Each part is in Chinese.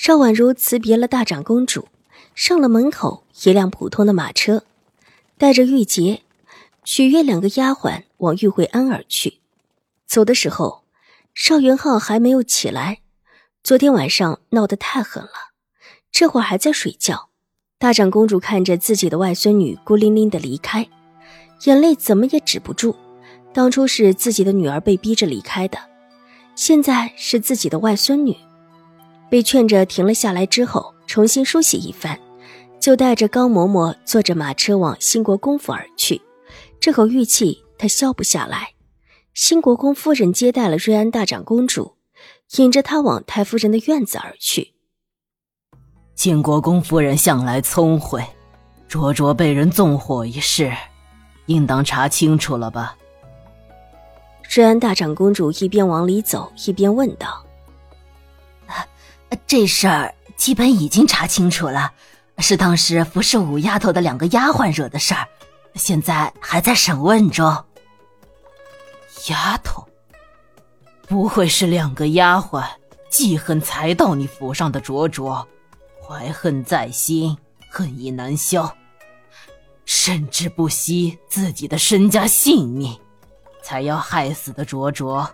邵婉如辞别了大长公主，上了门口一辆普通的马车，带着玉洁、许悦两个丫鬟往玉惠庵而去。走的时候，邵元浩还没有起来，昨天晚上闹得太狠了，这会儿还在睡觉。大长公主看着自己的外孙女孤零零的离开，眼泪怎么也止不住。当初是自己的女儿被逼着离开的，现在是自己的外孙女。被劝着停了下来之后，重新梳洗一番，就带着高嬷嬷坐着马车往兴国公府而去。这口玉气他消不下来。兴国公夫人接待了瑞安大长公主，引着她往太夫人的院子而去。兴国公夫人向来聪慧，灼灼被人纵火一事，应当查清楚了吧？瑞安大长公主一边往里走，一边问道。这事儿基本已经查清楚了，是当时服侍五丫头的两个丫鬟惹的事儿，现在还在审问中。丫头，不会是两个丫鬟记恨才到你府上的卓卓，怀恨在心，恨意难消，甚至不惜自己的身家性命，才要害死的卓卓。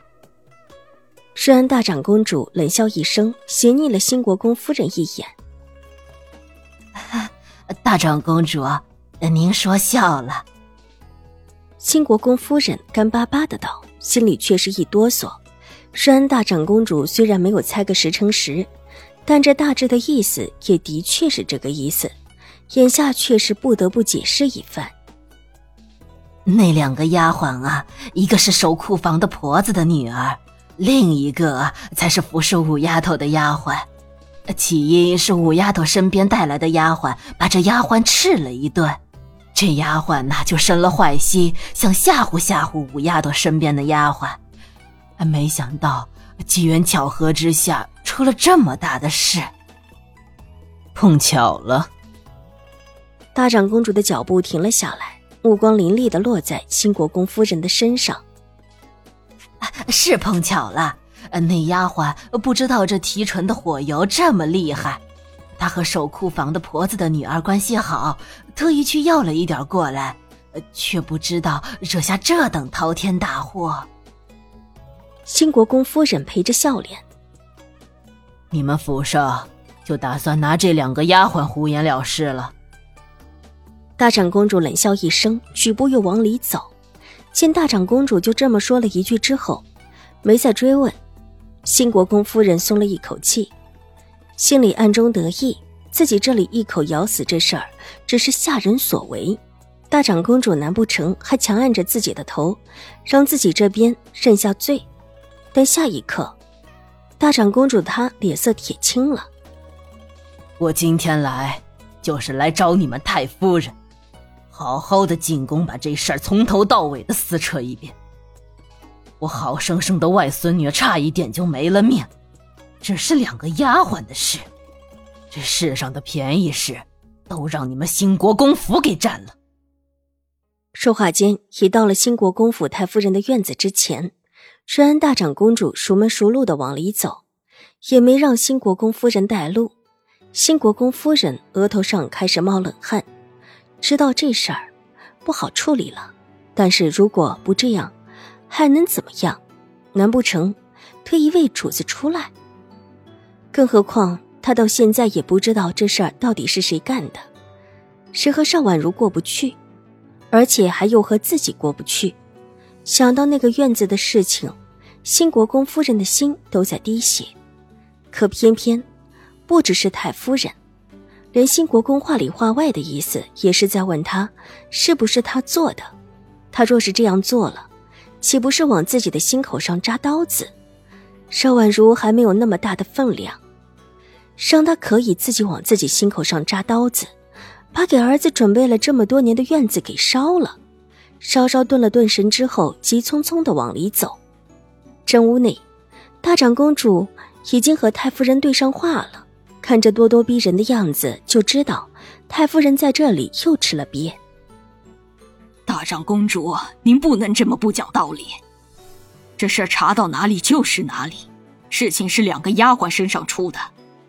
施安大长公主冷笑一声，斜睨了新国公夫人一眼。大长公主，您说笑了。新国公夫人干巴巴的道，心里却是一哆嗦。施安大长公主虽然没有猜个十成十，但这大致的意思也的确是这个意思。眼下却是不得不解释一番。那两个丫鬟啊，一个是守库房的婆子的女儿。另一个才是服侍五丫头的丫鬟，起因是五丫头身边带来的丫鬟把这丫鬟斥了一顿，这丫鬟呐就生了坏心，想吓唬吓唬五丫头身边的丫鬟，没想到机缘巧合之下出了这么大的事，碰巧了。大长公主的脚步停了下来，目光凌厉的落在新国公夫人的身上。是碰巧了，那丫鬟不知道这提纯的火油这么厉害，她和守库房的婆子的女儿关系好，特意去要了一点过来，却不知道惹下这等滔天大祸。新国公夫人陪着笑脸：“你们府上就打算拿这两个丫鬟胡言了事了？”大长公主冷笑一声，举步又往里走。见大长公主就这么说了一句之后，没再追问。新国公夫人松了一口气，心里暗中得意，自己这里一口咬死这事儿，只是下人所为。大长公主难不成还强按着自己的头，让自己这边认下罪？但下一刻，大长公主她脸色铁青了。我今天来，就是来找你们太夫人。好好的进宫，把这事儿从头到尾的撕扯一遍。我好生生的外孙女差一点就没了命，只是两个丫鬟的事，这世上的便宜事都让你们兴国公府给占了。说话间，已到了兴国公府太夫人的院子之前。瑞安大长公主熟门熟路的往里走，也没让兴国公夫人带路。兴国公夫人额头上开始冒冷汗。知道这事儿不好处理了，但是如果不这样，还能怎么样？难不成推一位主子出来？更何况他到现在也不知道这事儿到底是谁干的，谁和邵婉如过不去，而且还又和自己过不去。想到那个院子的事情，新国公夫人的心都在滴血。可偏偏不只是太夫人。连新国公话里话外的意思，也是在问他是不是他做的。他若是这样做了，岂不是往自己的心口上扎刀子？邵婉如还没有那么大的分量。让他可以自己往自己心口上扎刀子，把给儿子准备了这么多年的院子给烧了。稍稍顿了顿神之后，急匆匆的往里走。正屋内，大长公主已经和太夫人对上话了，看着咄咄逼人的样子，就知道太夫人在这里又吃了瘪。大长公主，您不能这么不讲道理。这事查到哪里就是哪里，事情是两个丫鬟身上出的，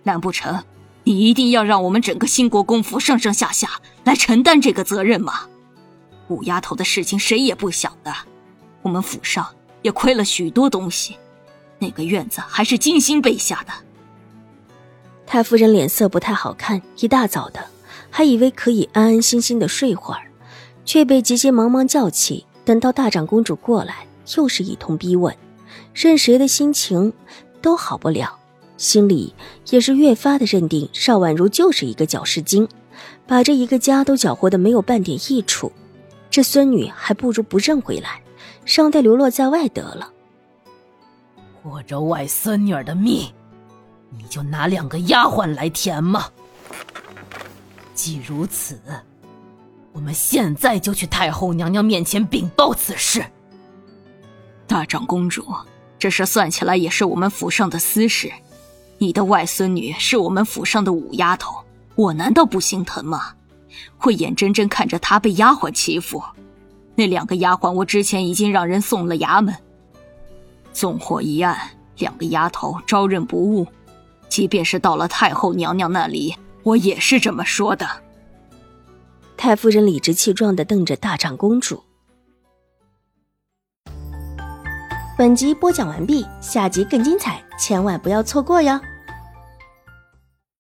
难不成你一定要让我们整个兴国公府上上下下来承担这个责任吗？五丫头的事情谁也不想的，我们府上也亏了许多东西，那个院子还是精心备下的。太夫人脸色不太好看，一大早的还以为可以安安心心的睡会儿，却被急急忙忙叫起。等到大长公主过来。又是一通逼问，任谁的心情都好不了，心里也是越发的认定邵婉如就是一个搅事精，把这一个家都搅和的没有半点益处。这孙女还不如不认回来，上代流落在外得了。我这外孙女儿的命，你就拿两个丫鬟来填吗？既如此，我们现在就去太后娘娘面前禀报此事。大长公主，这事算起来也是我们府上的私事。你的外孙女是我们府上的五丫头，我难道不心疼吗？会眼睁睁看着她被丫鬟欺负？那两个丫鬟，我之前已经让人送了衙门。纵火一案，两个丫头招认不误。即便是到了太后娘娘那里，我也是这么说的。太夫人理直气壮的瞪着大长公主。本集播讲完毕，下集更精彩，千万不要错过哟。